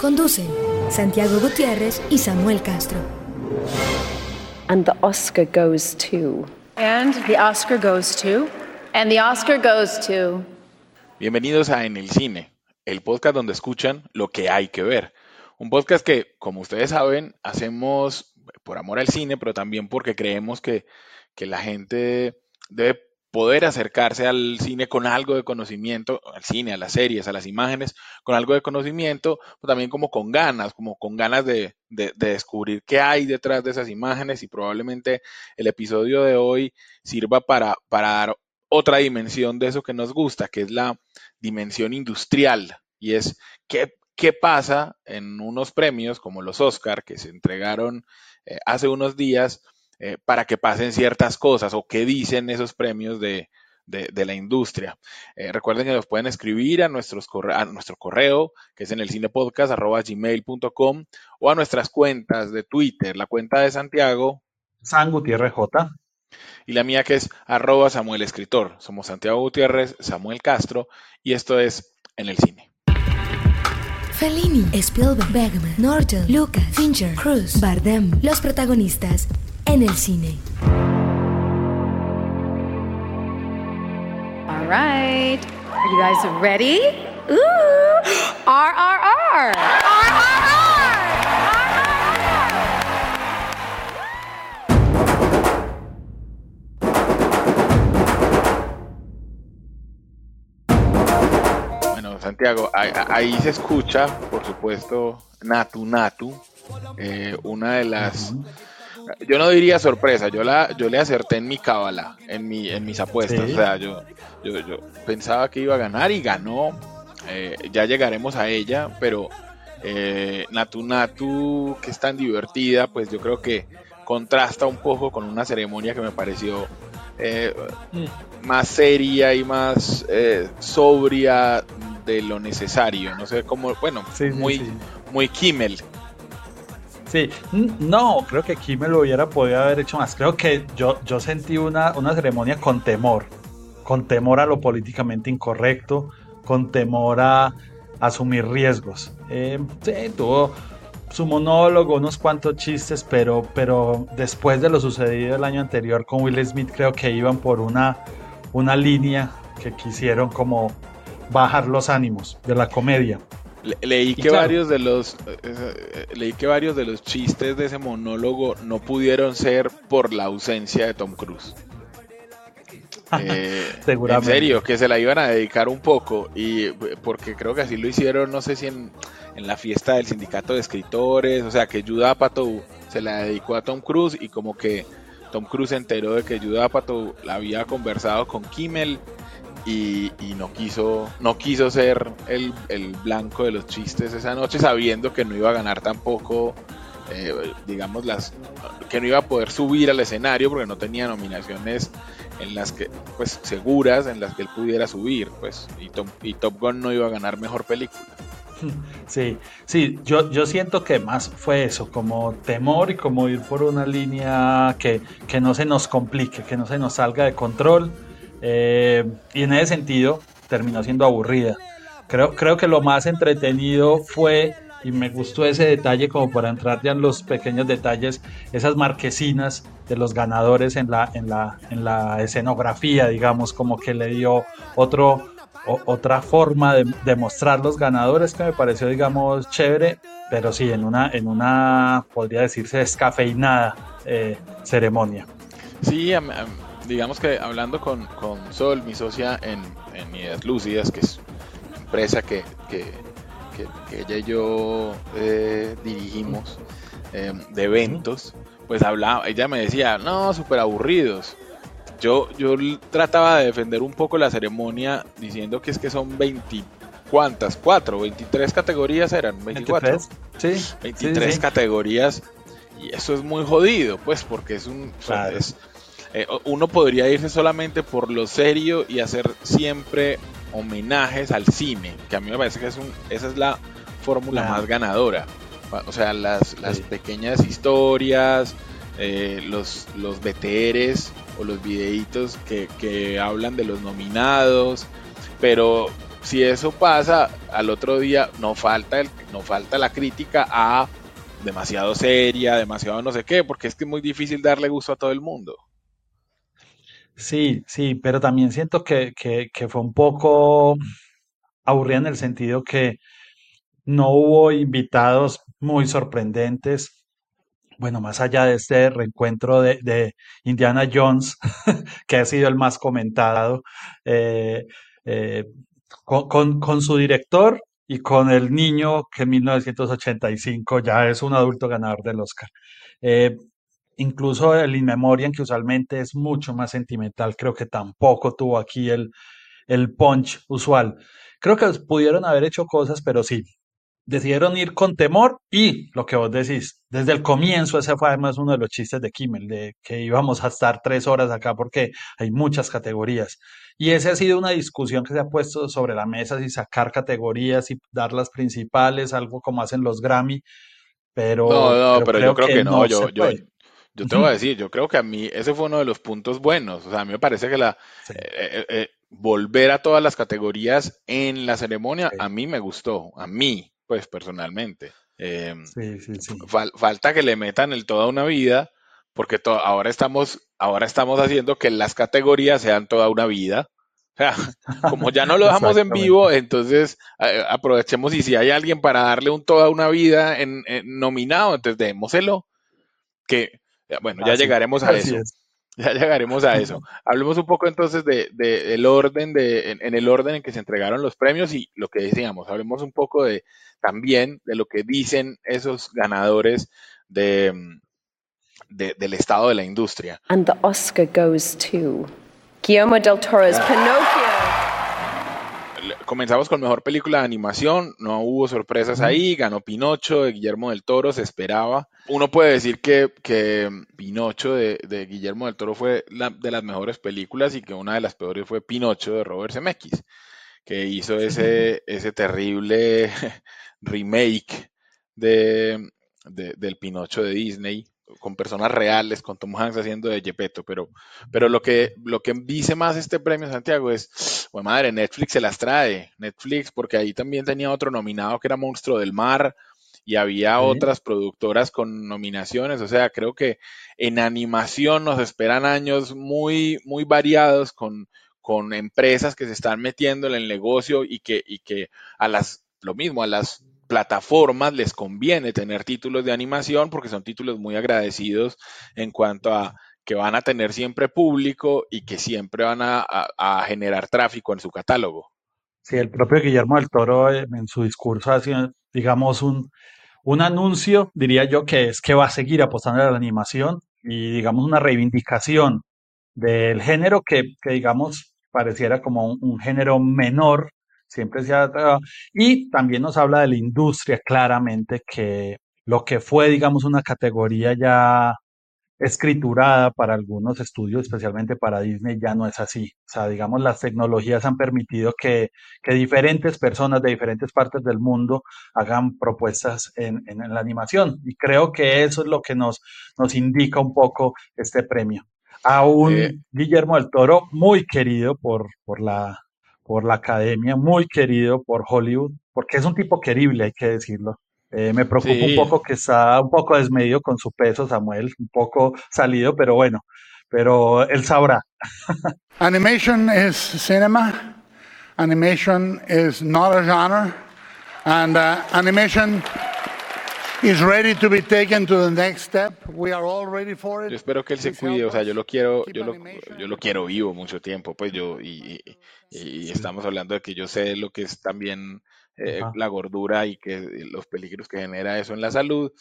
Conducen Santiago Gutiérrez y Samuel Castro. And the Oscar goes to. And the Oscar goes to. And the Oscar goes to. Bienvenidos a En el Cine, el podcast donde escuchan lo que hay que ver. Un podcast que, como ustedes saben, hacemos por amor al cine, pero también porque creemos que, que la gente debe poder acercarse al cine con algo de conocimiento, al cine, a las series, a las imágenes, con algo de conocimiento, pero también como con ganas, como con ganas de, descubrir qué hay detrás de esas imágenes y probablemente el episodio de hoy sirva para, para dar otra dimensión de eso que nos gusta, que es la dimensión industrial, y es qué, qué pasa en unos premios como los Oscar que se entregaron eh, hace unos días, eh, para que pasen ciertas cosas o qué dicen esos premios de, la industria. Eh, recuerden que nos pueden escribir a, nuestros a nuestro correo, que es en el cinepodcast.gmail.com o a nuestras cuentas de Twitter, la cuenta de Santiago. San Gutiérrez J. Y la mía que es arroba Samuel Escritor. Somos Santiago Gutiérrez, Samuel Castro y esto es En el Cine. Fellini, Spielberg, Bergman, Norton, Lucas, Fincher, Cruz, Bardem, los protagonistas en el cine. All right. Are you guys ready? Ooh! RRR! Bueno, Santiago, ahí, se escucha, por supuesto, Natu Natu, eh, una de las yo no diría sorpresa, yo la, yo le acerté en mi cábala, en mi, en mis apuestas. O sea, yo, yo, yo, pensaba que iba a ganar y ganó. Eh, ya llegaremos a ella, pero eh, Natu Natu, que es tan divertida, pues yo creo que contrasta un poco con una ceremonia que me pareció eh, más seria y más eh, sobria de lo necesario. No sé cómo, bueno, muy, muy Kimmel, Sí, no, creo que aquí me lo hubiera podido haber hecho más. Creo que yo, yo sentí una, una ceremonia con temor, con temor a lo políticamente incorrecto, con temor a, asumir riesgos. Eh, sí, tuvo su monólogo, unos cuantos chistes, pero, pero después de lo sucedido el año anterior con Will Smith, creo que iban por una, una línea que quisieron como bajar los ánimos de la comedia leí que varios de los eh, leí que varios de los chistes de ese monólogo no pudieron ser por la ausencia de Tom Cruise. Eh, Seguramente. En serio, que se la iban a dedicar un poco y porque creo que así lo hicieron, no sé si en, la fiesta del sindicato de escritores, o sea que Judah Apatow se la dedicó a Tom Cruise y como que Tom Cruise se enteró de que Judah Apatow la había conversado con Kimmel y, no quiso no quiso ser el, blanco de los chistes esa noche sabiendo que no iba a ganar tampoco eh, digamos las que no iba a poder subir al escenario porque no tenía nominaciones en las que pues seguras en las que él pudiera subir pues y, y Top Gun no iba a ganar mejor película. Sí, sí, yo, yo siento que más fue eso, como temor y como ir por una línea que, que no se nos complique, que no se nos salga de control eh, y en ese sentido terminó siendo aburrida. Creo, creo que lo más entretenido fue, y me gustó ese detalle como para entrar ya en los pequeños detalles, esas marquesinas de los ganadores en la, en la, en la escenografía, digamos, como que le dio otro, otra forma de, mostrar los ganadores que me pareció, digamos, chévere, pero sí, en una, en una podría decirse, descafeinada eh, ceremonia. Sí, digamos que hablando con, Sol, mi socia en, en Ideas Lúcidas, que es una empresa que, ella y yo eh, dirigimos em, de eventos, pues hablaba, ella me decía, no, súper aburridos. Yo, yo trataba de defender un poco la ceremonia diciendo que es que son 20, ¿cuántas? ¿Cuatro? ¿23 categorías eran? ¿24? 23, sí. 23 sí, sí. categorías y eso es muy jodido, pues, porque es un... Claro. es- eh, uno podría irse solamente por lo serio y hacer siempre homenajes al cine, que a mí me parece que es un, esa es la fórmula Claro. más ganadora. O sea, las, las Sí. pequeñas historias, eh, los, los BTRs o los videitos que, que hablan de los nominados, pero si eso pasa, al otro día no falta, el, no falta la crítica a demasiado seria, demasiado no sé qué, porque es que es muy difícil darle gusto a todo el mundo. Sí, sí, pero también siento que, que, fue un poco aburrida en el sentido que no hubo invitados muy sorprendentes. Bueno, más allá de este reencuentro de, de Indiana Jones, que ha sido el más comentado, eh, eh, con, con- con su director y con el niño que en 1985 ya es un adulto ganador del Oscar. Eh, incluso el In Memoriam, que usualmente es mucho más sentimental, creo que tampoco tuvo aquí el, el punch usual. Creo que pudieron haber hecho cosas, pero sí, decidieron ir con temor y lo que vos decís, desde el comienzo ese fue además uno de los chistes de Kimmel, de que íbamos a estar tres horas acá porque hay muchas categorías. Y esa ha sido una discusión que se ha puesto sobre la mesa, si sacar categorías y dar las principales, algo como hacen los Grammy, pero, No, no, pero yo creo creo que no, yo. Yo te voy a decir, yo creo que a mí ese fue uno de los puntos buenos. O sea, a mí me parece que la Sí, eh, eh, eh, volver a todas las categorías en la ceremonia sí, a mí me gustó, a mí, pues personalmente. Eh, sí, sí, sí. fal- falta que le metan el toda una vida, porque ahora estamos, ahora estamos haciendo que las categorías sean toda una vida. O sea, como ya no lo dejamos en vivo, entonces aprovechemos y si hay alguien para darle un toda una vida en, en nominado, entonces démoselo. Que bueno, ya Así, llegaremos a eso. es. Ya llegaremos a eso. Hablemos un poco entonces de, de- del orden de, en, en el orden en que se entregaron los premios y lo que decíamos. Hablemos un poco de también de lo que dicen esos ganadores de, de- del estado de la industria. And the Oscar goes to Guillermo del Toro's Pinocchio. Comenzamos con mejor película de animación, no hubo sorpresas ahí, ganó Pinocho de Guillermo del Toro, se esperaba. Uno puede decir que, que Pinocho de, de Guillermo del Toro fue la, de las mejores películas y que una de las peores fue Pinocho de Robert Zemeckis, que hizo ese, ese terrible remake de, de- del Pinocho de Disney con personas reales, con Tom Hanks haciendo de Gepetto, pero, pero lo que, lo que dice más este premio, Santiago, es, bueno, madre, Netflix se las trae, Netflix, porque ahí también tenía otro nominado que era Monstruo del Mar, y había Sí. otras productoras con nominaciones, o sea, creo que en animación nos esperan años muy, muy variados con, con empresas que se están metiendo en el negocio y que, y que a las, lo mismo, a las plataformas les conviene tener títulos de animación porque son títulos muy agradecidos en cuanto a que van a tener siempre público y que siempre van a, generar tráfico en su catálogo. Sí, el propio Guillermo del Toro eh, en su discurso hace, digamos, un, un anuncio, diría yo, que es que va a seguir apostando a la animación y, digamos, una reivindicación del género que, que, digamos, pareciera como un género menor, siempre se ha tratado. Y también nos habla de la industria claramente, que lo que fue, digamos, una categoría ya escriturada para algunos estudios, especialmente para Disney, ya no es así. O sea, digamos, las tecnologías han permitido que, que diferentes personas de diferentes partes del mundo hagan propuestas en, en- en la animación. Y creo que eso es lo que nos, nos indica un poco este premio. A un Eh, Guillermo del Toro muy querido por, por la, por la academia, muy querido por Hollywood, porque es un tipo querible, hay que decirlo. Eh, me preocupa un sí, poco que está un poco desmedido con su peso, Samuel, un poco salido, pero bueno, pero él sabrá. Animation is cinema. Animation is not a genre. And uh, animation yo espero que él se cuide, o sea, yo lo quiero, yo lo, yo lo quiero vivo mucho tiempo, pues yo, y, y- y estamos hablando de que yo sé lo que es también eh, la gordura y que los peligros que genera eso en la salud.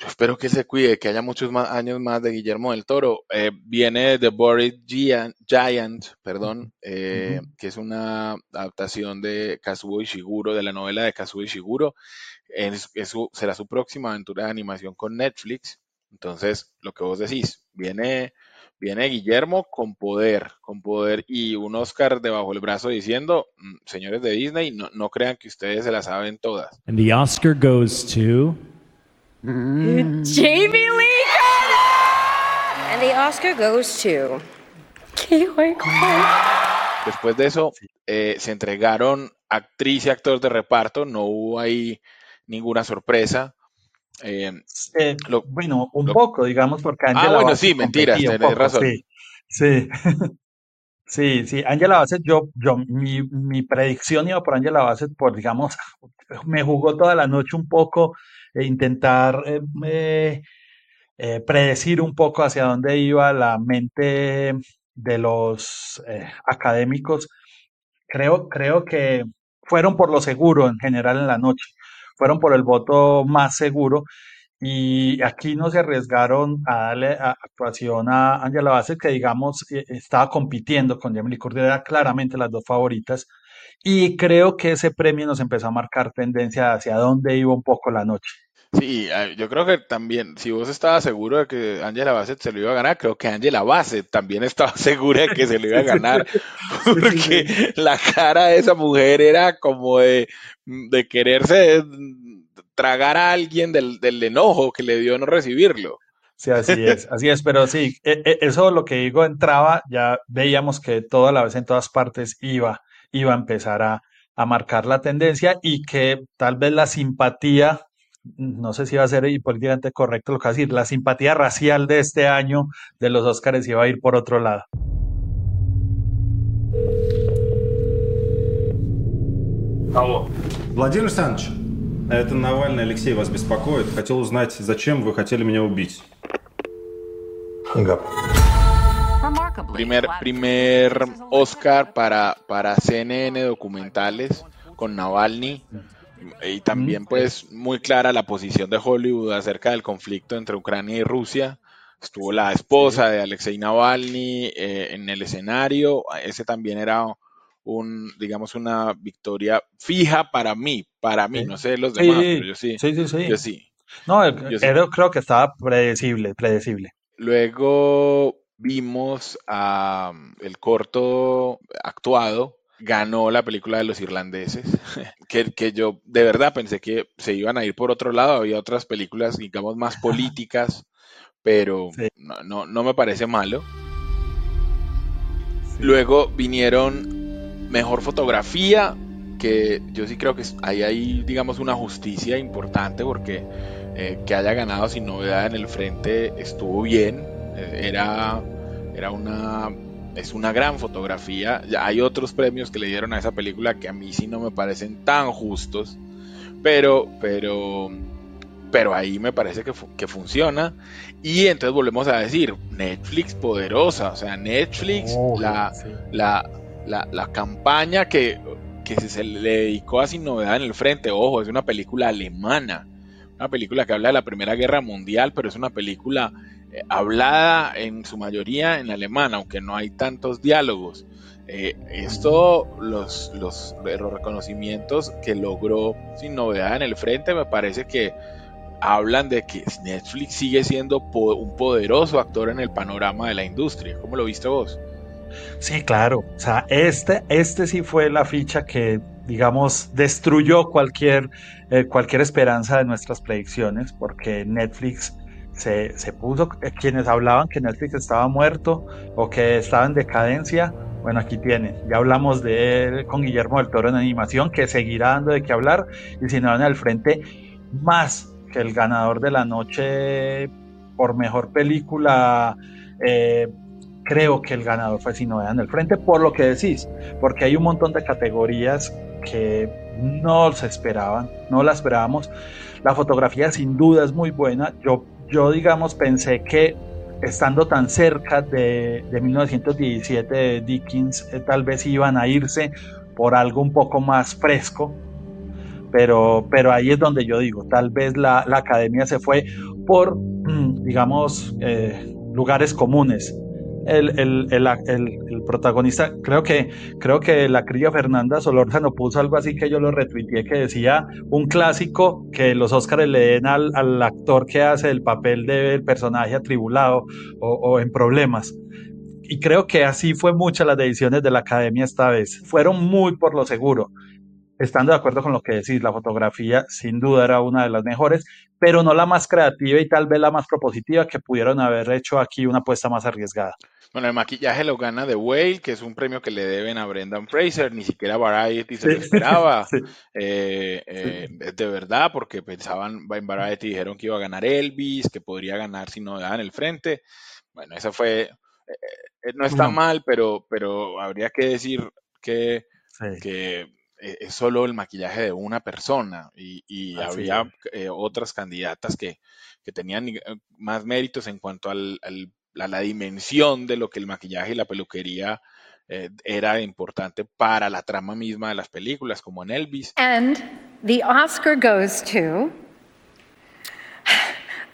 yo espero que se cuide, que haya muchos más años más de Guillermo del Toro. Eh, viene The Buried Giant, perdón, eh, que es una adaptación de Kazuo Ishiguro, de la novela de Kazuo Ishiguro. Es, será su próxima aventura de animación con Netflix. Entonces, lo que vos decís, viene, viene Guillermo con poder, con poder y un Oscar debajo del brazo diciendo, mm, señores de Disney, no, no crean que ustedes se la saben todas. And the Oscar goes to... Mm. Jamie Lee Curtis! And the Oscar goes to... Después de eso, eh, se entregaron actriz y actor de reparto, no hubo ahí ninguna sorpresa. Eh, eh, bueno, un poco, digamos, porque ah, Angela Ah, bueno, sí, mentiras, tenés razón. Sí, sí. sí, sí, Angela Bassett, yo, yo, mi, mi predicción iba por Angela Bassett por, digamos, me jugó toda la noche un poco e intentar eh, predecir un poco hacia dónde iba la mente de los académicos. Creo, creo que fueron por lo seguro en general en la noche fueron por el voto más seguro y aquí no se arriesgaron a darle actuación a Angela Bassett, que digamos eh, estaba compitiendo con Jamie Lee Curtis, era claramente las dos favoritas. Y creo que ese premio nos empezó a marcar tendencia hacia dónde iba un poco la noche. Sí, eh, yo creo que también, si vos estabas seguro de que Angela Bassett se lo iba a ganar, creo que Angela Bassett también estaba segura de que se lo iba a ganar, porque la cara de esa mujer era como de, de quererse tragar a alguien del, del enojo que le dio no recibirlo. Sí, así es, así es, pero sí, e, e, eso lo que digo entraba, ya veíamos que toda la vez en todas partes iba, iba a empezar a, a marcar la tendencia y que tal vez la simpatía no sé si va a ser políticamente correcto lo que va a decir, la simpatía racial de este año de los Óscares iba a ir por otro lado. Алло. Владимир Александрович, это Навальный Алексей вас беспокоит. Хотел узнать, зачем вы хотели меня убить. Primer, primer Oscar para, para CNN documentales con Navalny. Y también, pues, muy clara la posición de Hollywood acerca del conflicto entre Ucrania y Rusia. Estuvo la esposa de Alexei Navalny eh, en el escenario. Ese también era un, digamos, una victoria fija para mí, para mí, no sé los demás, pero yo sí. Sí, sí, sí. Yo sí. No, creo que estaba predecible, predecible. Luego vimos a, el corto actuado ganó la película de los irlandeses, que, que, yo de verdad pensé que se iban a ir por otro lado, había otras películas, digamos, más políticas, pero no, no, me parece malo. Luego vinieron mejor fotografía, que yo sí creo que hay ahí, digamos, una justicia importante porque eh, que haya ganado sin novedad en el frente estuvo bien, eh, era, era una es una gran fotografía. Hay otros premios que le dieron a esa película que a mí sí no me parecen tan justos, pero, pero, pero ahí me parece que, que funciona. Y entonces volvemos a decir, Netflix poderosa, o sea, Netflix, la, la, la, campaña que, que se le dedicó a Sin Novedad en el Frente, ojo, es una película alemana, una película que habla de la Primera Guerra Mundial, pero es una película hablada en su mayoría en alemán, aunque no hay tantos diálogos. Eh, esto, los, los, los, reconocimientos que logró sin novedad en el frente, me parece que hablan de que Netflix sigue siendo un poderoso actor en el panorama de la industria. ¿Cómo lo viste vos? Sí, claro. O sea, este, este sí fue la ficha que, digamos, destruyó cualquier, eh, cualquier esperanza de nuestras predicciones, porque Netflix se, puso, eh, quienes hablaban que Netflix estaba muerto o que estaba en decadencia, bueno, aquí tienen, ya hablamos de él con Guillermo del Toro en animación, que seguirá dando de qué hablar, y si no van al frente, más que el ganador de la noche por mejor película, eh, creo que el ganador fue Sin en el frente, por lo que decís, porque hay un montón de categorías que no se esperaban, no la esperábamos. La fotografía sin duda es muy buena. Yo yo digamos pensé que estando tan cerca de, 1917 de Dickens, eh, tal vez iban a irse por algo un poco más fresco, pero, pero ahí es donde yo digo, tal vez la, academia se fue por, digamos, eh, lugares comunes. El, protagonista, creo que, creo que la cría Fernanda Solórzano puso algo así que yo lo retuiteé que decía un clásico que los Óscares le den al, al, actor que hace el papel del personaje atribulado o, o en problemas y creo que así fue muchas las decisiones de la academia esta vez. Fueron muy por lo seguro. Estando de acuerdo con lo que decís, la fotografía sin duda era una de las mejores, pero no la más creativa y tal vez la más propositiva que pudieron haber hecho aquí una apuesta más arriesgada. Bueno, el maquillaje lo gana The Whale, que es un premio que le deben a Brendan Fraser, ni siquiera Variety se lo esperaba. Eh, eh, de verdad, porque pensaban en Variety, dijeron que iba a ganar Elvis, que podría ganar si no daban el frente. Bueno, eso fue eh, no está mal, pero, pero habría que decir que, que es solo el maquillaje de una persona y, había eh, otras candidatas que, que, tenían más méritos en cuanto al, a la dimensión de lo que el maquillaje y la peluquería era importante para la trama misma de las películas, como en Elvis. And the Oscar goes to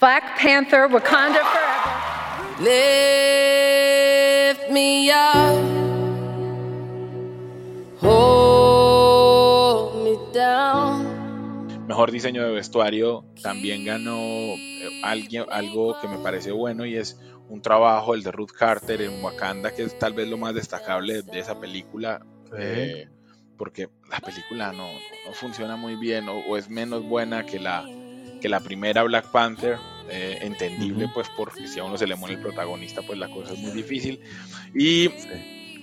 Black Panther, Wakanda Forever. me up, Mejor diseño de vestuario también ganó eh, alguien, algo que me parece bueno y es un trabajo, el de Ruth Carter en Wakanda, que es tal vez lo más destacable de esa película. Eh, porque la película no, no funciona muy bien o, o, es menos buena que la, que la primera Black Panther. Eh, entendible, pues porque si a uno se le muere el protagonista, pues la cosa es muy difícil. Y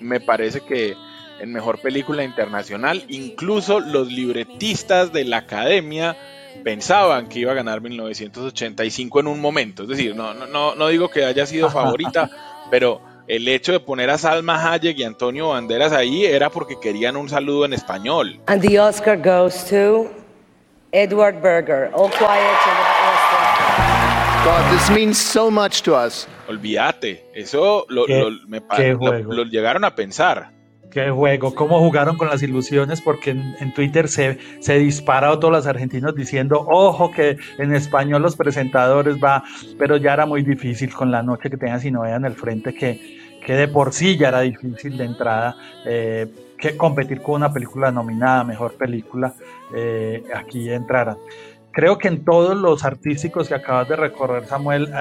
me parece que en mejor película internacional, incluso los libretistas de la academia pensaban que iba a ganar 1985 en un momento. Es decir, no, no, no digo que haya sido favorita, pero el hecho de poner a Salma Hayek y Antonio Banderas ahí era porque querían un saludo en español. And the Oscar goes to Edward Berger. All quiet God, this means so much to us. Olvídate, eso lo, me, lo, llegaron a pensar. Qué juego, cómo jugaron con las ilusiones, porque en, Twitter se, se disparó todos los argentinos diciendo, ojo que en español los presentadores va, pero ya era muy difícil con la noche que tenían si no vean el frente, que, que de por sí ya era difícil de entrada, eh, que competir con una película nominada, mejor película, eh, aquí entraran. Creo que en todos los artísticos que acabas de recorrer, Samuel,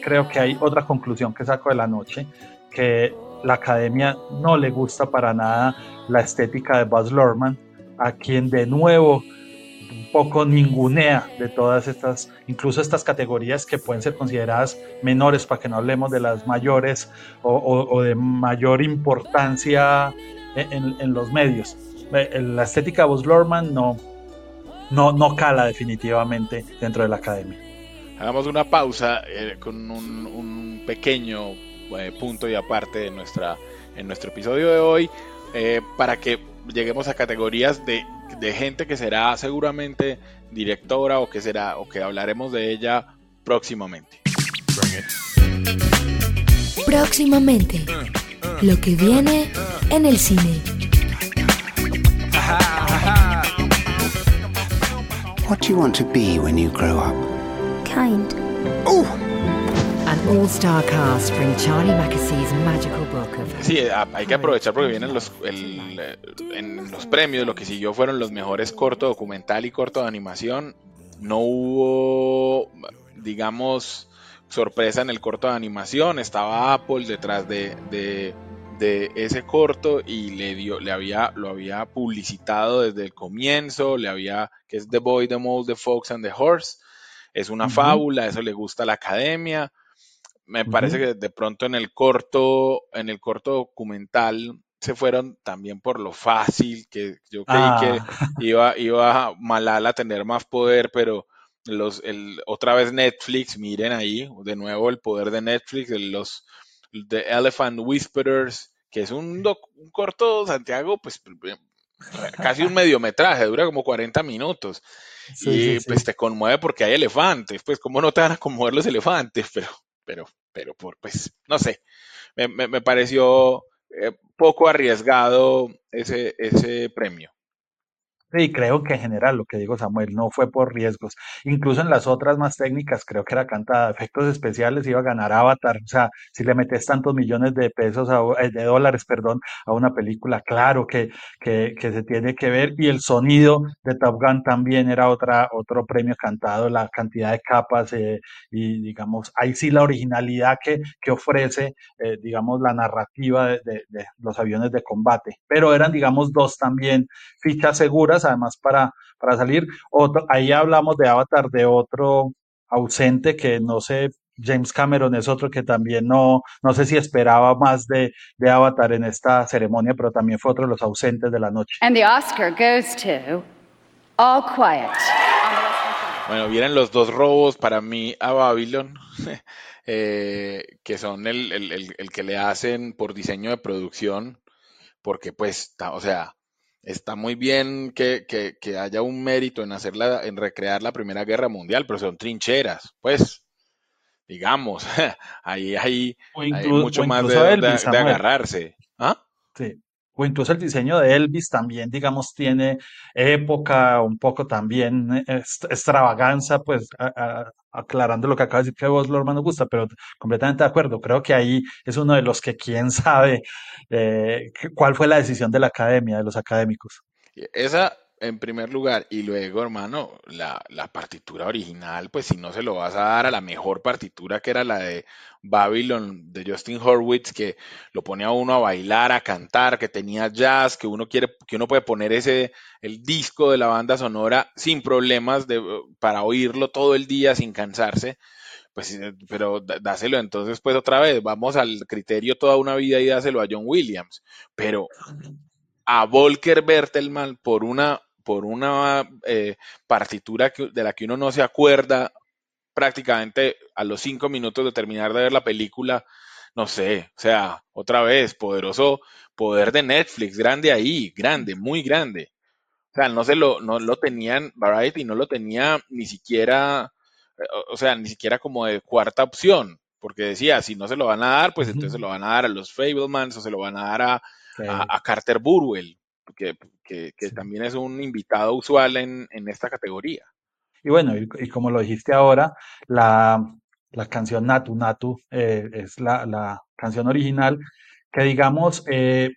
creo que hay otra conclusión que saco de la noche, que la academia no le gusta para nada la estética de Buzz Lorman, a quien de nuevo un poco ningunea de todas estas, incluso estas categorías que pueden ser consideradas menores, para que no hablemos de las mayores o, de mayor importancia en, los medios. Eh, la estética de Buzz Lorman no, no, no cala definitivamente dentro de la academia. Hagamos una pausa eh, con un, pequeño eh, punto y aparte de nuestra, en nuestro episodio de hoy eh, para que lleguemos a categorías de, de, gente que será seguramente directora o que será o que hablaremos de ella próximamente. Próximamente, lo que viene en el cine. What do you want to be when you grow up? Kind. Oh! Sí, hay que aprovechar porque vienen los, el, eh, en los premios, lo que siguió fueron los mejores corto documental y corto de animación. No hubo, digamos, sorpresa en el corto de animación. Estaba Apple detrás de, de de ese corto y le dio, le había, lo había publicitado desde el comienzo, le había, que es The Boy, The Mole, The Fox and the Horse. Es una fábula, eso le gusta a la academia. Me parece que de pronto en el corto, en el corto documental se fueron también por lo fácil, que yo creí que ah. iba, iba Malala a tener más poder, pero los, el, otra vez Netflix, miren ahí, de nuevo el poder de Netflix, los, The Elephant Whisperers, que es un, un corto, Santiago, pues casi un mediometraje, dura como 40 minutos. y pues te conmueve porque hay elefantes, pues cómo no te van a conmover los elefantes, pero, pero, pero, por, pues, no sé, me, me, pareció eh, poco arriesgado ese, ese premio. Y creo que en general, lo que digo Samuel, no fue por riesgos. Incluso en las otras más técnicas, creo que era cantada, efectos especiales, iba a ganar Avatar. O sea, si le metes tantos millones de pesos, eh, de dólares, perdón, a una película, claro que, que, se tiene que ver. Y el sonido de Top Gun también era otra, otro premio cantado, la cantidad de capas eh, y, digamos, ahí sí la originalidad que, que ofrece, eh, digamos, la narrativa de los aviones de combate. Pero eran, digamos, dos también fichas seguras además para, para salir. Otro, ahí hablamos de Avatar de otro ausente que no sé, James Cameron es otro que también no, no sé si esperaba más de, de Avatar en esta ceremonia, pero también fue otro de los ausentes de la noche. And the Oscar goes to All Quiet. Bueno, vienen los dos robos para mí a Babylon, eh, que son el, el, el, el, que le hacen por diseño de producción, porque pues, o sea, está muy bien que, que, que, haya un mérito en hacerla, en recrear la Primera Guerra Mundial, pero son trincheras, pues, digamos, ahí hay, hay mucho más de, Elvis, de, de agarrarse. ¿Ah? Sí. O incluso el diseño de Elvis también, digamos, tiene época, un poco también extravaganza, pues a, a, aclarando lo que acaba de decir que vos, Lorma, no gusta, pero completamente de acuerdo. Creo que ahí es uno de los que quién sabe eh, cuál fue la decisión de la academia, de los académicos. Esa en primer lugar, y luego, hermano, la, la, partitura original, pues si no se lo vas a dar a la mejor partitura que era la de Babylon de Justin Horwitz, que lo pone a uno a bailar, a cantar, que tenía jazz, que uno quiere, que uno puede poner ese, el disco de la banda sonora sin problemas de, para oírlo todo el día sin cansarse. Pues, pero dáselo entonces, pues otra vez, vamos al criterio toda una vida y dáselo a John Williams. Pero a Volker Bertelmann por una por una eh, partitura que, de la que uno no se acuerda prácticamente a los cinco minutos de terminar de ver la película, no sé, o sea, otra vez, poderoso poder de Netflix, grande ahí, grande, muy grande. O sea, no se lo, no lo tenían, Variety no lo tenía ni siquiera, o sea, ni siquiera como de cuarta opción, porque decía, si no se lo van a dar, pues entonces se lo van a dar a los Fablemans o se lo van a dar a, a, a Carter Burwell, que, que, que sí. también es un invitado usual en, en esta categoría. Y bueno, y, y, como lo dijiste ahora, la, la canción Natu Natu eh, es la, la, canción original, que digamos, eh,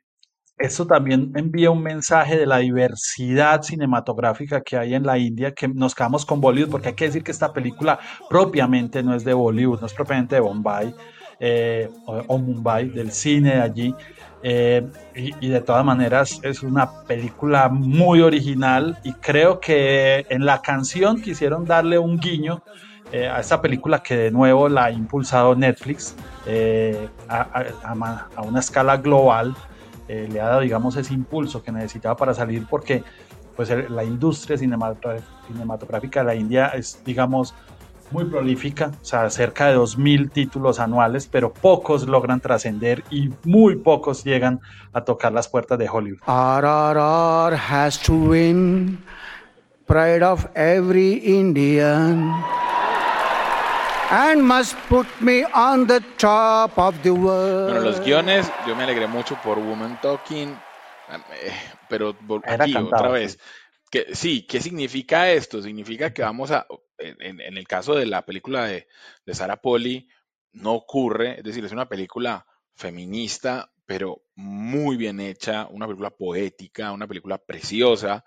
esto también envía un mensaje de la diversidad cinematográfica que hay en la India, que nos quedamos con Bollywood, porque hay que decir que esta película propiamente no es de Bollywood, no es propiamente de Bombay eh, o, o, Mumbai, del cine de allí, eh, y, y, de todas maneras es una película muy original y creo que en la canción quisieron darle un guiño eh, a esta película que de nuevo la ha impulsado Netflix eh, a, a, a, una escala global. Eh, le ha dado, digamos, ese impulso que necesitaba para salir porque pues, la industria cinematográfica de la India es, digamos, muy prolífica, o sea, cerca de 2.000 títulos anuales, pero pocos logran trascender y muy pocos llegan a tocar las puertas de Hollywood. RRR has to win, pride of every Indian. And must put me on the top of the world. Bueno, los guiones, yo me alegré mucho por Woman Talking, eh, pero aquí otra vez. Sí, ¿qué significa esto? Significa que vamos a, en, el caso de la película de, de Sarah Polly, no ocurre, es decir, es una película feminista, pero muy bien hecha, una película poética, una película preciosa,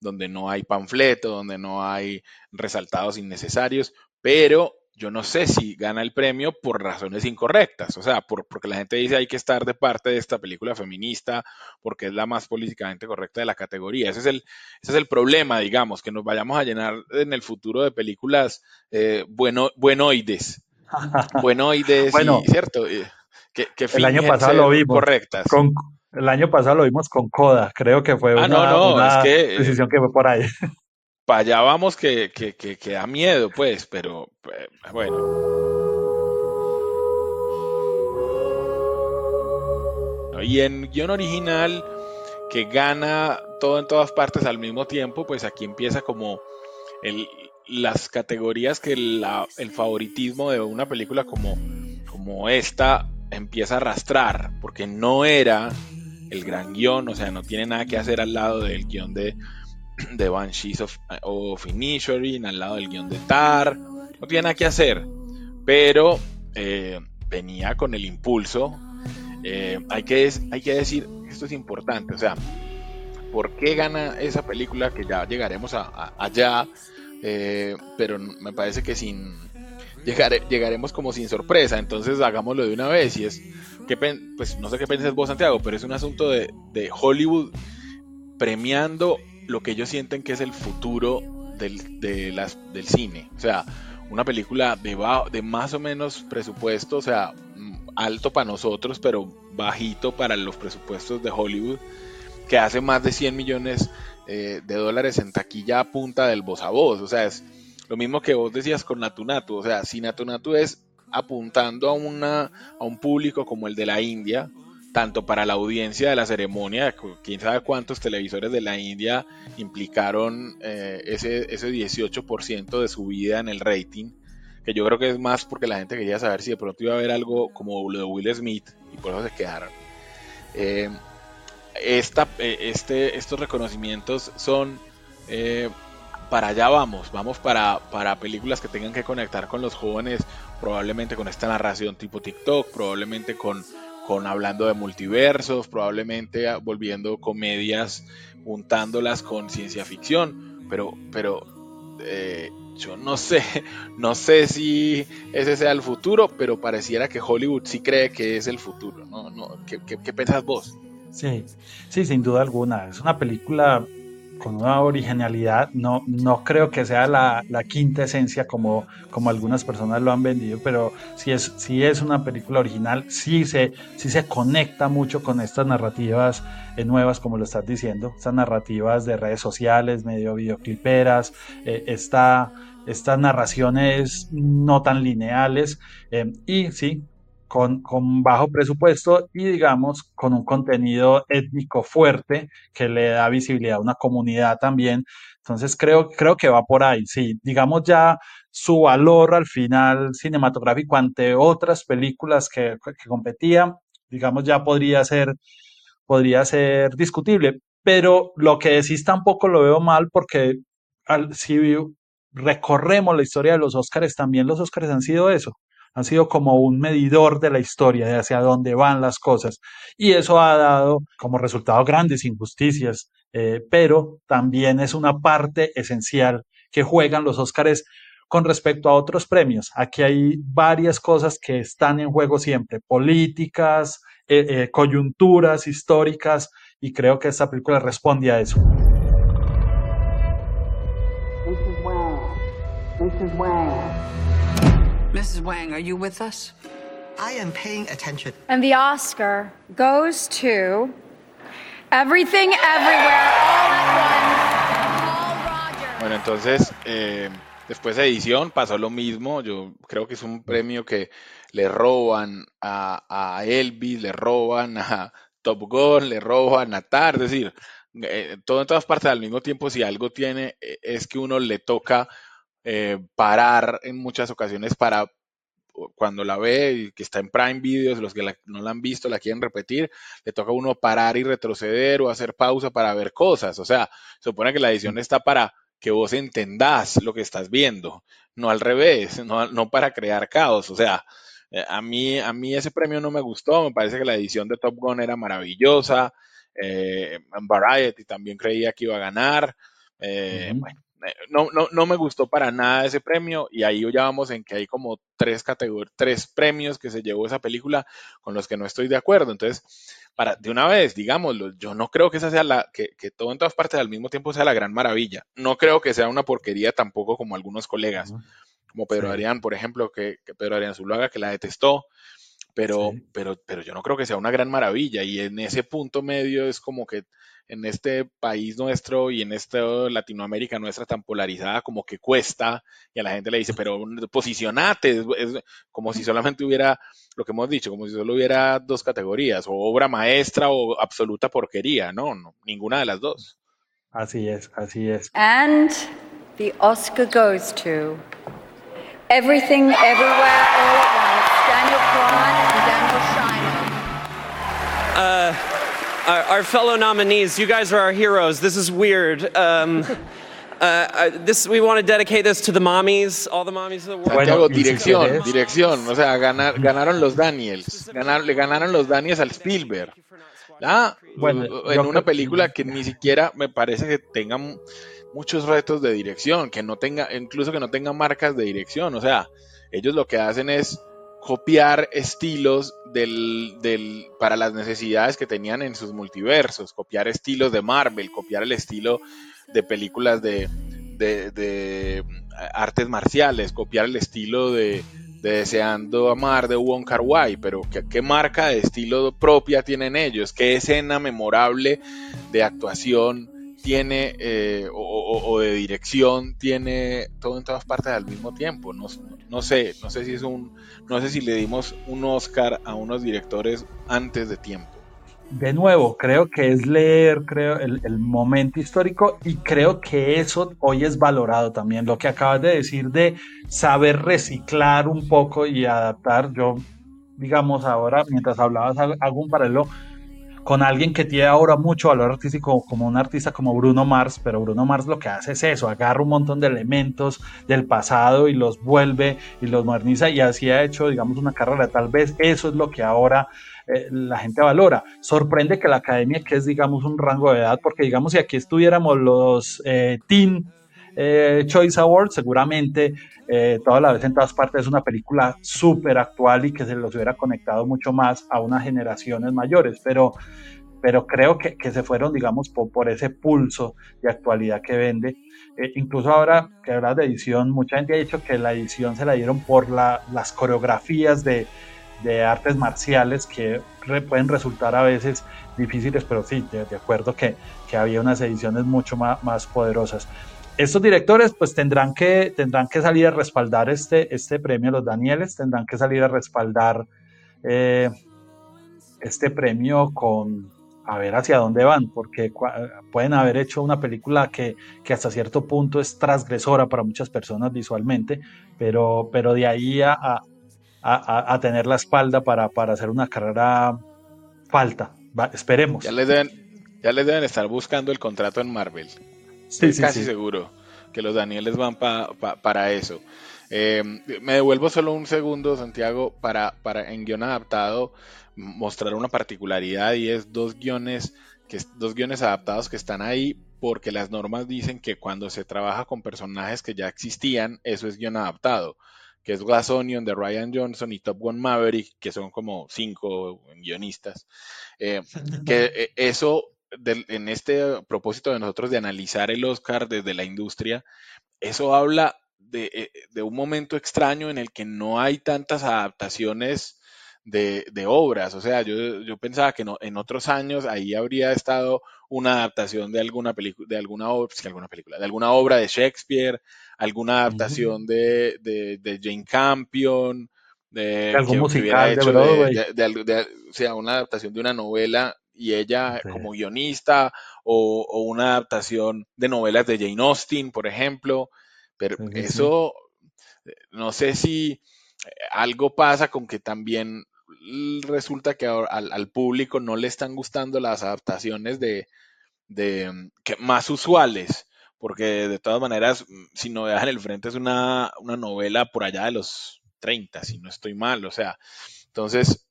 donde no hay panfleto, donde no hay resaltados innecesarios, pero yo no sé si gana el premio por razones incorrectas, o sea, por, porque la gente dice hay que estar de parte de esta película feminista, porque es la más políticamente correcta de la categoría. Ese es el, ese es el problema, digamos, que nos vayamos a llenar en el futuro de películas eh, bueno, buenoides. buenoides, bueno, y, ¿cierto? Que, que el año pasado lo vimos. Correctas. Con, el año pasado lo vimos con Coda, creo que fue ah, una, no, no, una es que, decisión que fue por ahí. para allá vamos que, que, da miedo, pues, pero eh, bueno. Y en guion original, que gana todo en todas partes al mismo tiempo, pues aquí empieza como el, las categorías que el favoritismo de una película como, como esta empieza a arrastrar, porque no era el gran guion, o sea, no tiene nada que hacer al lado del guion de, de Banshees of, of Inisherin, al lado del guion de Tar. No tiene nada que hacer, pero eh, venía con el impulso. Eh, hay, que, hay que decir, esto es importante, o sea, ¿por qué gana esa película? Que ya llegaremos a, allá, eh, pero me parece que sin llegaremos como sin sorpresa, entonces hagámoslo de una vez y es que pues no sé qué piensas vos Santiago, pero es un asunto de, de Hollywood premiando lo que ellos sienten que es el futuro del, de las, del cine. O sea, una película de, de más o menos presupuesto, o sea, mm, alto para nosotros, pero bajito para los presupuestos de Hollywood, que hace más de 100 millones eh, de dólares en taquilla a punta del voz a voz. O sea, es lo mismo que vos decías con Natu Natu. O sea, si Natu Natu es apuntando a, una, a un público como el de la India, tanto para la audiencia de la ceremonia, quién sabe cuántos televisores de la India implicaron eh, ese, ese 18% de subida en el rating, que yo creo que es más porque la gente quería saber si de pronto iba a haber algo como lo de Will Smith y por eso se quedaron. Eh, esta, eh, este, estos reconocimientos son para allá vamos, vamos para, para películas que tengan que conectar con los jóvenes, probablemente con esta narración tipo TikTok, probablemente con con hablando de multiversos, probablemente volviendo comedias, juntándolas con ciencia ficción, pero, pero eh, yo no sé, no sé si ese sea el futuro, pero pareciera que Hollywood sí cree que es el futuro, ¿no? no ¿qué, qué, qué pensás vos? Sí, sí, sin duda alguna. Es una película con una originalidad, no, no creo que sea la, quinta esencia como, como algunas personas lo han vendido, pero sí es, sí es una película original, sí se, sí se conecta mucho con estas narrativas eh, nuevas, como lo estás diciendo, estas narrativas de redes sociales, medio videocliperas, eh, estas narraciones no tan lineales, eh, y sí, con, con, bajo presupuesto y digamos con un contenido étnico fuerte que le da visibilidad a una comunidad también. Entonces creo, creo que va por ahí. Sí, digamos ya su valor al final cinematográfico ante otras películas que, que competían, digamos ya podría ser, podría ser discutible. Pero lo que decís tampoco lo veo mal porque al, si recorremos la historia de los Óscares, también los Óscares han sido eso han sido como un medidor de la historia, de hacia dónde van las cosas. Y eso ha dado como resultado grandes injusticias, eh, pero también es una parte esencial que juegan los Óscares con respecto a otros premios. Aquí hay varias cosas que están en juego siempre, políticas, eh, eh, coyunturas históricas, y creo que esta película responde a eso. Mrs. Wang, are you with us? I am paying attention. And the Oscar goes to Everything Everywhere All at Once. Bueno, entonces, eh, después de edición pasó lo mismo. Yo creo que es un premio que le roban a, a Elvis, le roban a Top Gun, le roban a Tar. Es decir, eh, todo en todas partes al mismo tiempo, si algo tiene, eh, es que uno le toca eh, parar en muchas ocasiones para cuando la ve y que está en Prime Videos, los que no la han visto la quieren repetir, le toca a uno parar y retroceder o hacer pausa para ver cosas. O sea, se supone que la edición está para que vos entendás lo que estás viendo, no al revés, no, no para crear caos. O sea, eh, a mí, a mí ese premio no me gustó, me parece que la edición de Top Gun era maravillosa, eh, Variety también creía que iba a ganar. Eh, bueno, no, no, no, me gustó para nada ese premio y ahí ya vamos en que hay como tres categorías, tres premios que se llevó esa película con los que no estoy de acuerdo. Entonces, para, de una vez, digámoslo, yo no creo que esa sea la, que, que todo en todas partes al mismo tiempo sea la gran maravilla. No creo que sea una porquería tampoco como algunos colegas, como Pedro Adrián, por ejemplo, que, que Pedro Adrián Zuluaga, que la detestó pero, pero, pero yo no creo que sea una gran maravilla y en ese punto medio es como que en este país nuestro y en esta Latinoamérica nuestra tan polarizada como que cuesta y a la gente le dice, pero posicionate, es, como si solamente hubiera, lo que hemos dicho, como si solo hubiera dos categorías, o obra maestra o absoluta porquería, no, no ninguna de las dos. Así es, así es. And the Oscar goes to Everything Everywhere All Uh, our, our fellow nominees, you guys are our heroes. This is weird. Um, uh, uh, this, we want to dedicate this to the mommies, all the mommies of the world. Santiago, dirección, dirección. O sea, ganar, ganaron los Daniels. Ganar, le ganaron los Daniels al Spielberg. Ah, Bueno, en una película que ni siquiera me parece que tenga muchos retos de dirección, que no tenga, incluso que no tenga marcas de dirección. O sea, ellos lo que hacen es copiar estilos del, del, para las necesidades que tenían en sus multiversos, copiar estilos de Marvel, copiar el estilo de películas de, de, de artes marciales, copiar el estilo de, de Deseando Amar de Wong Kar Wai, pero ¿qué, qué marca de estilo propia tienen ellos? ¿Qué escena memorable de actuación tiene eh, o, de dirección tiene todo en todas partes al mismo tiempo? No, no sé, no sé si es un, no sé si le dimos un Oscar a unos directores antes de tiempo. de nuevo, creo que es leer creo, el, momento histórico y creo que eso hoy es valorado también. Lo que acabas de decir de saber reciclar un poco y adaptar, yo, digamos, ahora, mientras hablabas, hago un paralelo con alguien que tiene ahora mucho valor artístico, como un artista como Bruno Mars, pero Bruno Mars lo que hace es eso, agarra un montón de elementos del pasado y los vuelve y los moderniza y así ha hecho, digamos, una carrera. Tal vez eso es lo que ahora eh, la gente valora. Sorprende que la academia, que es, digamos, un rango de edad, porque, digamos, si aquí estuviéramos los eh, Teen eh, Choice Awards, seguramente eh, toda la vez en todas partes es una película súper actual y que se los hubiera conectado mucho más a unas generaciones mayores, pero, pero creo que, que se fueron, digamos, por, por ese pulso de actualidad que vende. Eh, incluso ahora que hablas de edición, mucha gente ha dicho que la edición se la dieron por la- las coreografías de, de artes marciales que re- pueden resultar a veces difíciles, pero sí, de, de acuerdo que, que había unas ediciones mucho más, más poderosas. Estos directores pues tendrán que, tendrán que salir a respaldar este, este premio, los Danieles tendrán que salir a respaldar eh, este premio con a ver hacia dónde van, porque pueden haber hecho una película que, que hasta cierto punto es transgresora para muchas personas visualmente, pero, pero de ahí a, a- tener la espalda para, para hacer una carrera falta. Esperemos. Ya les deben, ya les deben estar buscando el contrato en Marvel. Estoy sí, casi sí. seguro que los Danieles van pa- pa- para eso. Eh, me devuelvo solo un segundo, Santiago, para, para en guion adaptado mostrar una particularidad y es dos guiones, que, dos guiones adaptados que están ahí porque las normas dicen que cuando se trabaja con personajes que ya existían, eso es guion adaptado, que es Glass Onion de Ryan Johnson y Top Gun Maverick, que son como cinco guionistas. Eh, que eh, eso, del- en este propósito de nosotros de analizar el Oscar desde la industria, eso habla de, eh, de un momento extraño en el que no hay tantas adaptaciones de, de obras. O sea, yo, yo pensaba que no, en otros años ahí habría estado una adaptación de alguna película, de alguna obra, alguna película, de alguna obra de Shakespeare, alguna adaptación de, de, de Jane Campion, de, algún musical de hecho Broadway. de- o sea, una adaptación de una novela y ella como guionista o, o una adaptación de novelas de Jane Austen, por ejemplo. Pero Sí, sí, sí. eso, eh, no sé si eh, algo pasa con que también resulta que al, al público no le están gustando las adaptaciones de, de mm, que más usuales, porque de todas maneras, mm, si no en el frente es una, una novela por allá de los 30, si no estoy mal, o sea, entonces,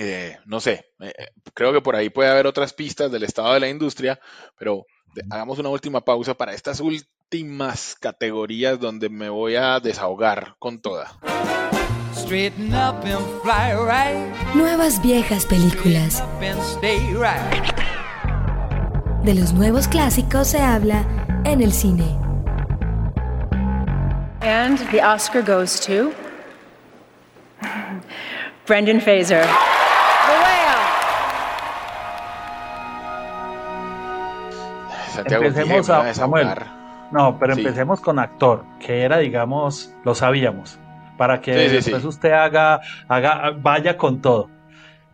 eh, no sé, eh, creo que por ahí puede haber otras pistas del estado de la industria, pero hagamos una última pausa para estas últimas categorías donde me voy a desahogar con toda. Straighten up and fly right. Nuevas viejas películas. Up and stay right. De los nuevos clásicos se habla en el cine. And the Oscar goes to Brendan Fraser. Santiago, empecemos a Samuel. No, pero Sí. empecemos con actor, que era, digamos, lo sabíamos, para que Sí, sí, después usted haga, haga, vaya con todo.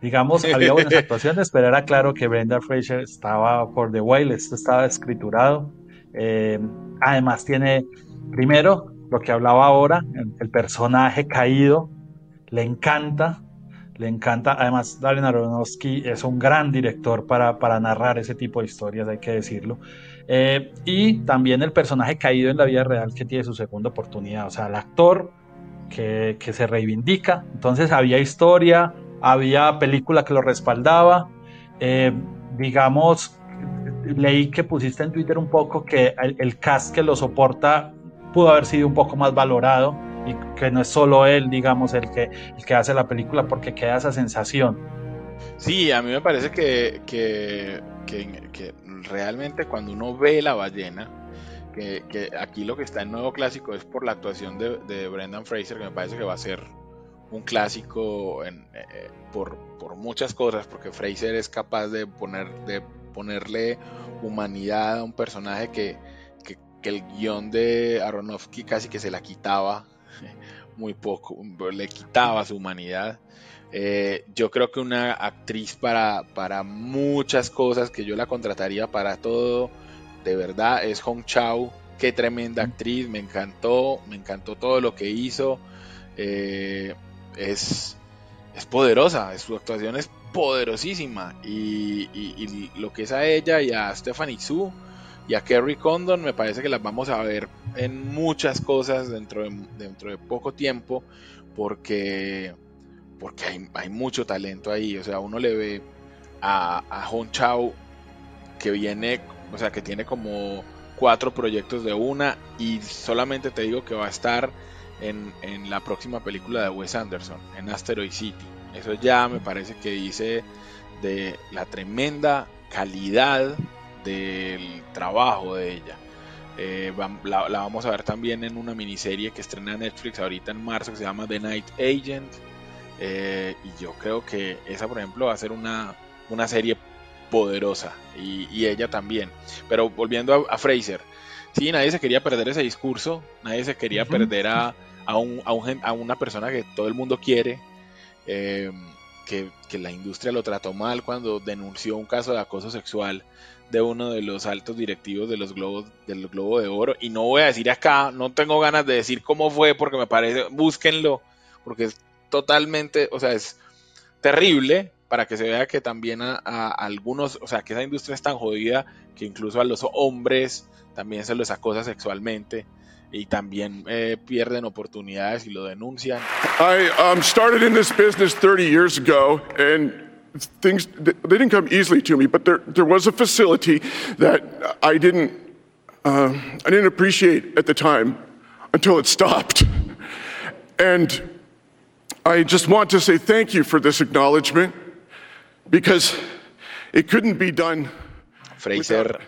Digamos, había buenas actuaciones, pero era claro que Brenda Fraser estaba por The Whale, esto estaba escriturado. Eh, además tiene, primero, lo que hablaba ahora, el personaje caído, le encanta, le encanta. Además, Darren Aronofsky es un gran director para, para narrar ese tipo de historias, hay que decirlo. Eh, y también el personaje caído en la vida real que tiene su segunda oportunidad, o sea, el actor que, que se reivindica. Entonces había historia, había película que lo respaldaba. Eh, digamos, leí que pusiste en Twitter un poco que el, el, cast que lo soporta pudo haber sido un poco más valorado y que no es solo él, digamos, el que, el que hace la película porque queda esa sensación. Sí, a mí me parece que, que, que, realmente cuando uno ve la ballena, que, que, aquí lo que está en nuevo clásico es por la actuación de, Brendan Fraser, que me parece que va a ser un clásico en, eh, por, por, muchas cosas, porque Fraser es capaz de, poner, de ponerle humanidad a un personaje que, que, que el guion de Aronofsky casi que se la quitaba muy poco, le quitaba su humanidad. Eh, yo creo que una actriz para, para muchas cosas que yo la contrataría para todo, de verdad, es Hong Chao. Qué tremenda actriz, me encantó, me encantó todo lo que hizo. Eh, es, es poderosa, su actuación es poderosísima. Y, y, y, lo que es a ella y a Stephanie Su y a Kerry Condon, me parece que las vamos a ver en muchas cosas dentro de, dentro de poco tiempo, porque porque hay, hay, mucho talento ahí. O sea, uno le ve a, a Hong Chao que viene, o sea, que tiene como cuatro proyectos de una y solamente te digo que va a estar en, en la próxima película de Wes Anderson, en Asteroid City. Eso ya me parece que dice de la tremenda calidad del trabajo de ella. Eh, la, la, vamos a ver también en una miniserie que estrena Netflix ahorita en marzo que se llama The Night Agent. Eh, y yo creo que esa, por ejemplo, va a ser una, una serie poderosa. Y, y, ella también. Pero volviendo a, a, Fraser. Sí, nadie se quería perder ese discurso. Nadie se quería uh -huh. perder a, a, un, a, un, a, una persona que todo el mundo quiere. Eh, que, que, la industria lo trató mal cuando denunció un caso de acoso sexual de uno de los altos directivos de los globos del Globo de Oro y no voy a decir acá, no tengo ganas de decir cómo fue porque me parece, búsquenlo porque es totalmente, o sea, es terrible para que se vea que también a, algunos, o sea, que esa industria es tan jodida que incluso a los hombres también se los acosa sexualmente y también eh, pierden oportunidades y lo denuncian. I um, started in this business 30 years ago and things they didn't come easily to me, but there there was a facility that I didn't uh, I didn't appreciate at the time until it stopped, and I just want to say thank you for this acknowledgement because it couldn't be done. Fraser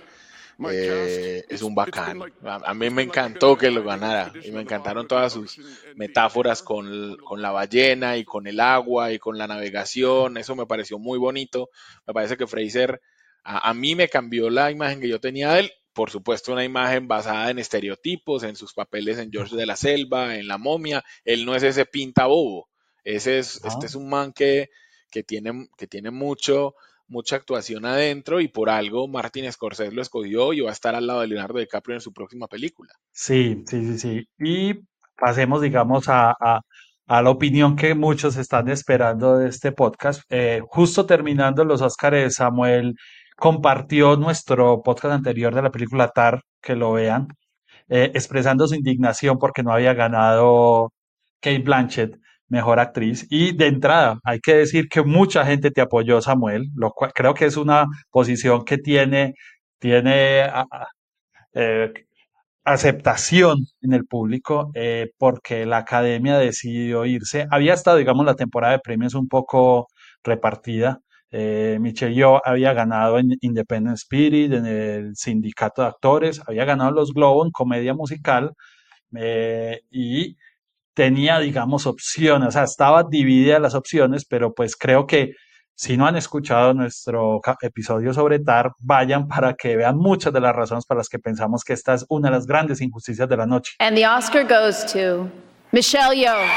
eh, es un bacán. A, a, mí me encantó que lo ganara y me encantaron todas sus metáforas con, con, la ballena y con el agua y con la navegación. Eso me pareció muy bonito. Me parece que Fraser a, a mí me cambió la imagen que yo tenía de él. Por supuesto, una imagen basada en estereotipos, en sus papeles en George de la Selva, en La momia. Él no es ese pinta bobo. Ese es, ah. Este es un man que, que, tiene, que tiene mucho, mucha actuación adentro y por algo Martin Scorsese lo escogió y va a estar al lado de Leonardo DiCaprio en su próxima película. Sí, sí, sí, sí. Y pasemos, digamos, a, a, la opinión que muchos están esperando de este podcast. Eh, justo terminando los Óscares, Samuel compartió nuestro podcast anterior de la película Tar, que lo vean, eh, expresando su indignación porque no había ganado Kate Blanchett mejor actriz. Y de entrada, hay que decir que mucha gente te apoyó, Samuel, lo cual creo que es una posición que tiene, tiene a, a, eh, aceptación en el público eh, porque la academia decidió irse. Había estado, digamos, la temporada de premios un poco repartida. Eh, Michelle Yeoh había ganado en Independent Spirit, en el sindicato de actores, había ganado los Globo en comedia musical eh, y tenía, digamos, opciones, o sea, estaba dividida las opciones, pero pues creo que si no han escuchado nuestro episodio sobre TAR, vayan para que vean muchas de las razones para las que pensamos que esta es una de las grandes injusticias de la noche. And the Oscar goes to Michelle Yeoh.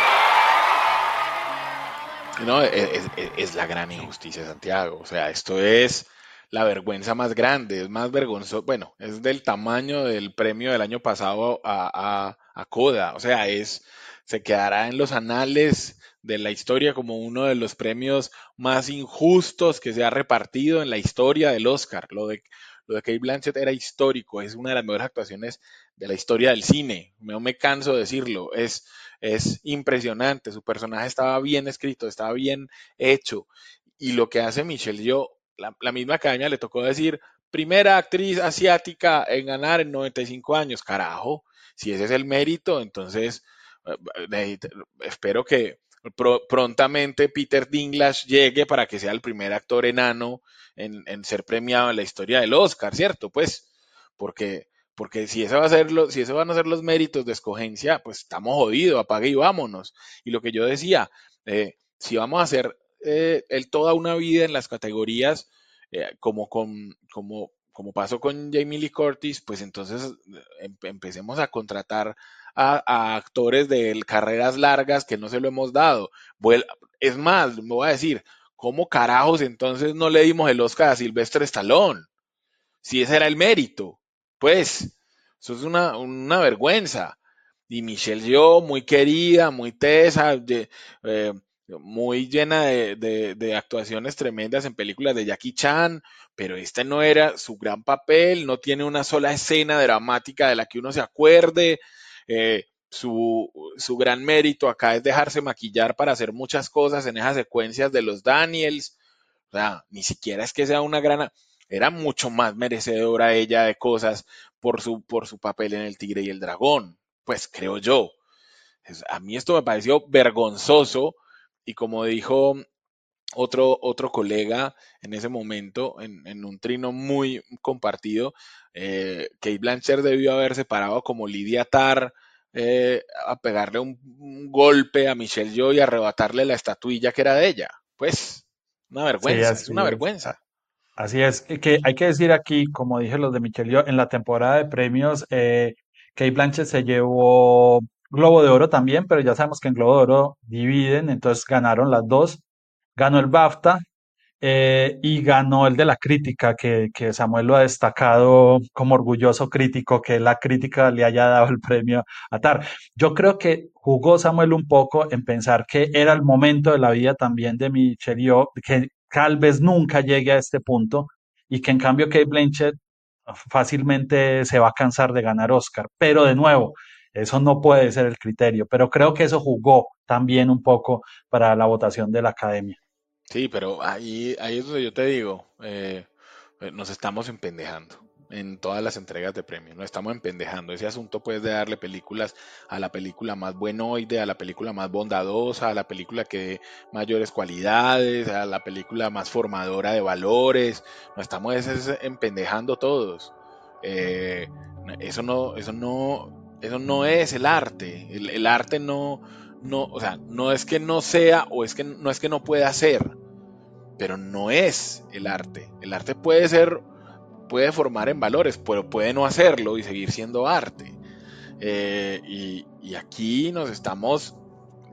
No, es, es, es la gran injusticia, Santiago. O sea, esto es la vergüenza más grande, es más vergonzoso, bueno, es del tamaño del premio del año pasado a, a, a Coda, o sea, es, se quedará en los anales de la historia como uno de los premios más injustos que se ha repartido en la historia del Oscar. Lo de, lo de Kate Blanchett era histórico, es una de las mejores actuaciones de la historia del cine. No me canso de decirlo, es, es impresionante. Su personaje estaba bien escrito, estaba bien hecho. Y lo que hace Michelle yo, la, la misma academia le tocó decir, primera actriz asiática en ganar en 95 años. Carajo, si ese es el mérito, entonces espero que prontamente Peter Dinklage llegue para que sea el primer actor enano en, ser premiado en la historia del Oscar, ¿cierto? Pues, porque, porque si eso va a ser lo, si eso van a ser los méritos de escogencia, pues estamos jodidos, apague y vámonos. Y lo que yo decía, eh, si vamos a hacer eh, el toda una vida en las categorías, eh, como, con, como, como pasó con Jamie Lee Curtis, pues entonces em, empecemos a contratar a, actores de carreras largas que no se lo hemos dado. Es más, me voy a decir, ¿cómo carajos entonces no le dimos el Oscar a Silvestre Stallone? Si ese era el mérito. Pues, eso es una, una vergüenza. Y Michelle Yeoh, muy querida, muy tesa, eh, muy llena de, de, actuaciones tremendas en películas de Jackie Chan, pero este no era su gran papel, no tiene una sola escena dramática de la que uno se acuerde. Eh, su, su, gran mérito acá es dejarse maquillar para hacer muchas cosas en esas secuencias de los Daniels. O sea, ni siquiera es que sea una gran... Era mucho más merecedora ella de cosas por su, por su papel en El Tigre y el Dragón. Pues creo yo. A mí esto me pareció vergonzoso y como dijo otro, otro colega en ese momento, en, un trino muy compartido, eh, Kate Blanchard debió haberse parado como Lidia Tar eh, a pegarle un, golpe a Michelle Yeoh y arrebatarle la estatuilla que era de ella. Pues, una vergüenza, es una vergüenza. Así es, que hay que decir aquí, como dije los de Michelle Yeoh, en la temporada de premios, eh, Kate Blanchett se llevó Globo de Oro también, pero ya sabemos que en Globo de Oro dividen, entonces ganaron las dos ganó el BAFTA eh, y ganó el de la crítica, que, que, Samuel lo ha destacado como orgulloso crítico, que la crítica le haya dado el premio a Tar. Yo creo que jugó Samuel un poco en pensar que era el momento de la vida también de Michelle Yeoh, que tal vez nunca llegue a este punto y que en cambio Kate Blanchett fácilmente se va a cansar de ganar Oscar. Pero de nuevo, eso no puede ser el criterio, pero creo que eso jugó también un poco para la votación de la academia. Sí, pero ahí, ahí es donde yo te digo, eh, eh, nos estamos empendejando en todas las entregas de premios, nos estamos empendejando. Ese asunto pues de darle películas a la película más buenoide, a la película más bondadosa, a la película que dé mayores cualidades, a la película más formadora de valores, nos estamos empendejando todos. Eh, eso no, eso no, eso no es el arte. el arte no, no, o sea, no es que no sea o es que no es que no pueda ser, pero no es el arte. El arte puede ser, puede formar en valores, pero puede no hacerlo y seguir siendo arte. Eh, y, aquí nos estamos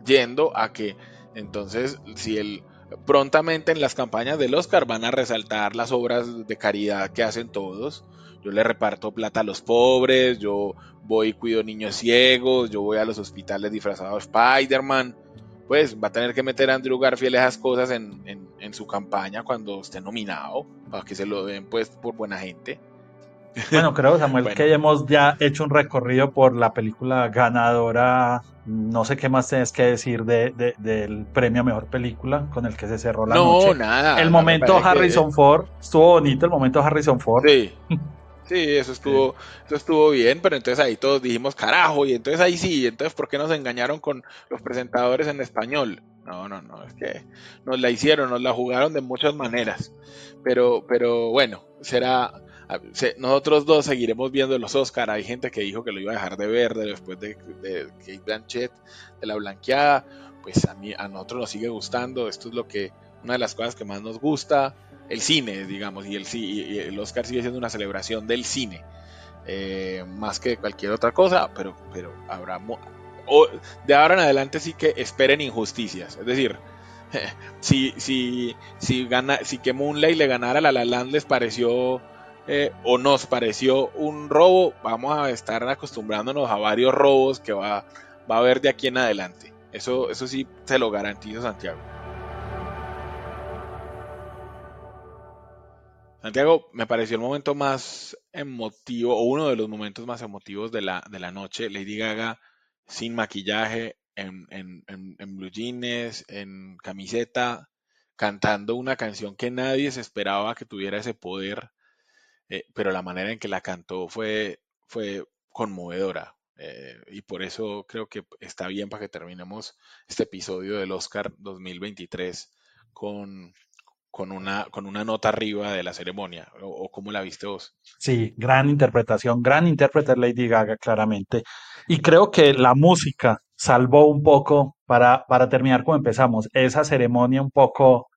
yendo a que entonces si el prontamente en las campañas del Oscar van a resaltar las obras de caridad que hacen todos yo le reparto plata a los pobres, yo voy y cuido niños ciegos, yo voy a los hospitales disfrazado de Spider-Man. Pues va a tener que meter a Andrew Garfield esas cosas en, su campaña cuando esté nominado, para que se lo den pues por buena gente. Bueno, creo, Samuel, que hemos ya hecho un recorrido por la película ganadora. No sé qué más tienes que decir de, del premio a mejor película con el que se cerró la noche. No, nada. El momento Harrison Ford, estuvo bonito el momento Harrison Ford. Sí. Sí, eso estuvo, eso estuvo bien, pero entonces ahí todos dijimos carajo, y entonces ahí sí, entonces ¿por qué nos engañaron con los presentadores en español? No, no, no, es que nos la hicieron, nos la jugaron de muchas maneras. Pero, pero bueno, será, nosotros dos seguiremos viendo los Oscar. Hay gente que dijo que lo iba a dejar de ver después de, de Kate Blanchett, de la blanqueada. Pues a mí, a nosotros nos sigue gustando. Esto es lo que, una de las cosas que más nos gusta el cine, digamos, y el, y el Oscar sigue siendo una celebración del cine, eh, más que cualquier otra cosa, pero, pero habrá, de ahora en adelante sí que esperen injusticias, es decir, si, si, si, gana, si que Moonlight le ganara a La La Land les pareció eh, o nos pareció un robo, vamos a estar acostumbrándonos a varios robos que va, va a haber de aquí en adelante. Eso, eso sí se lo garantizo, Santiago. Santiago, me pareció el momento más emotivo, o uno de los momentos más emotivos de la, de la noche. Lady Gaga sin maquillaje, en, en, en, blue jeans, en camiseta, cantando una canción que nadie se esperaba que tuviera ese poder, eh, pero la manera en que la cantó fue, fue conmovedora. Eh, y por eso creo que está bien para que terminemos este episodio del Oscar 2023 con, con una, con una nota arriba de la ceremonia, o, cómo la viste vos. Sí, gran interpretación, gran intérprete Lady Gaga, claramente. Y creo que la música salvó un poco para, para terminar como empezamos, esa ceremonia un poco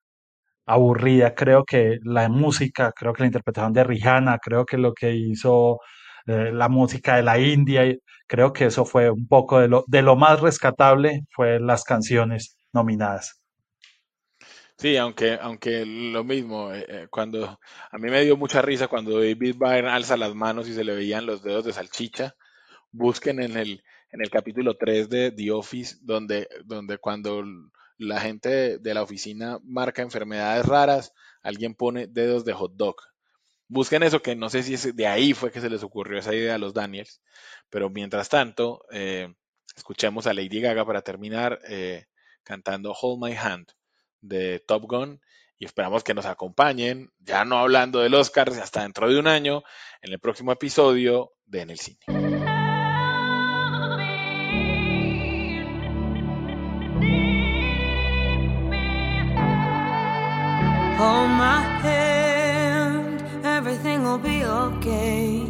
aburrida. Creo que la música, creo que la interpretación de Rihanna, creo que lo que hizo eh, la música de la India, creo que eso fue un poco de lo, de lo más rescatable, fue las canciones nominadas. Sí, aunque, aunque lo mismo, eh, eh, cuando a mí me dio mucha risa cuando David Byrne alza las manos y se le veían los dedos de salchicha. Busquen en el, en el capítulo 3 de The Office, donde, donde cuando la gente de, la oficina marca enfermedades raras, alguien pone dedos de hot dog. Busquen eso, que no sé si de ahí fue que se les ocurrió esa idea a los Daniels, pero mientras tanto, eh, escuchemos a Lady Gaga para terminar cantando Hold My Hand de Top Gun y esperamos que nos acompañen, ya no hablando del Oscar, hasta dentro de un año, en el próximo episodio de En el Cine. Hold my hand, everything will be okay.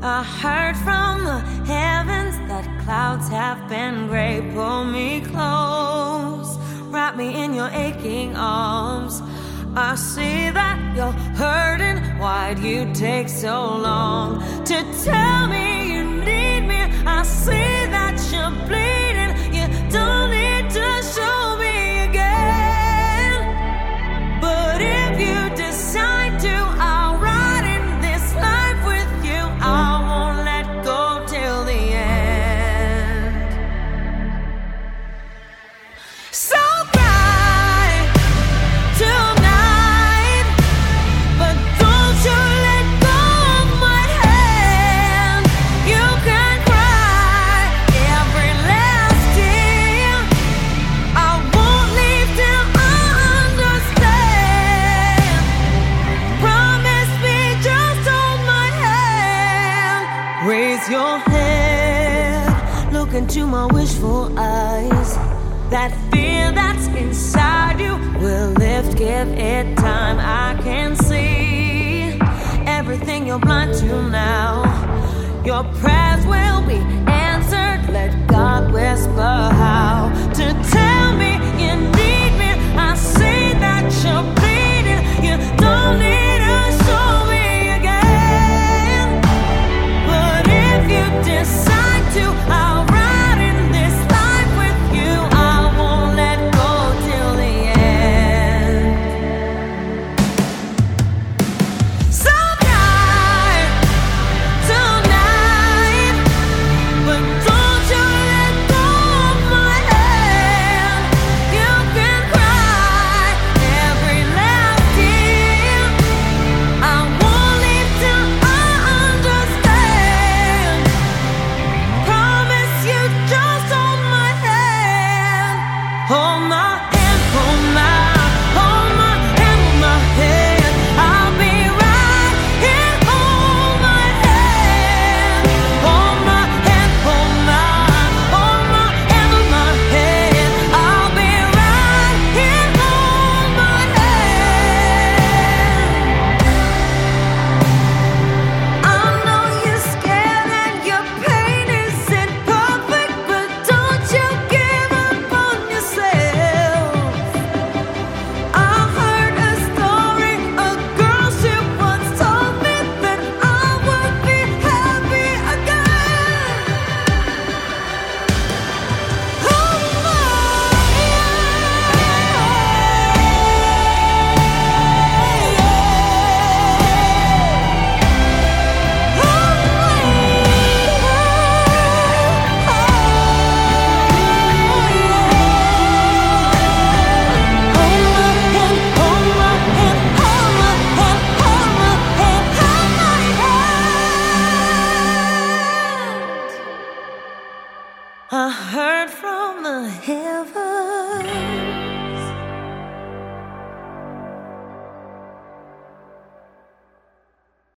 I heard from the heavens that clouds have been gray. Pull me close. Wrap me in your aching arms. I see that you're hurting. Why'd you take so long to tell me you need me? I see that you're bleeding. You don't need to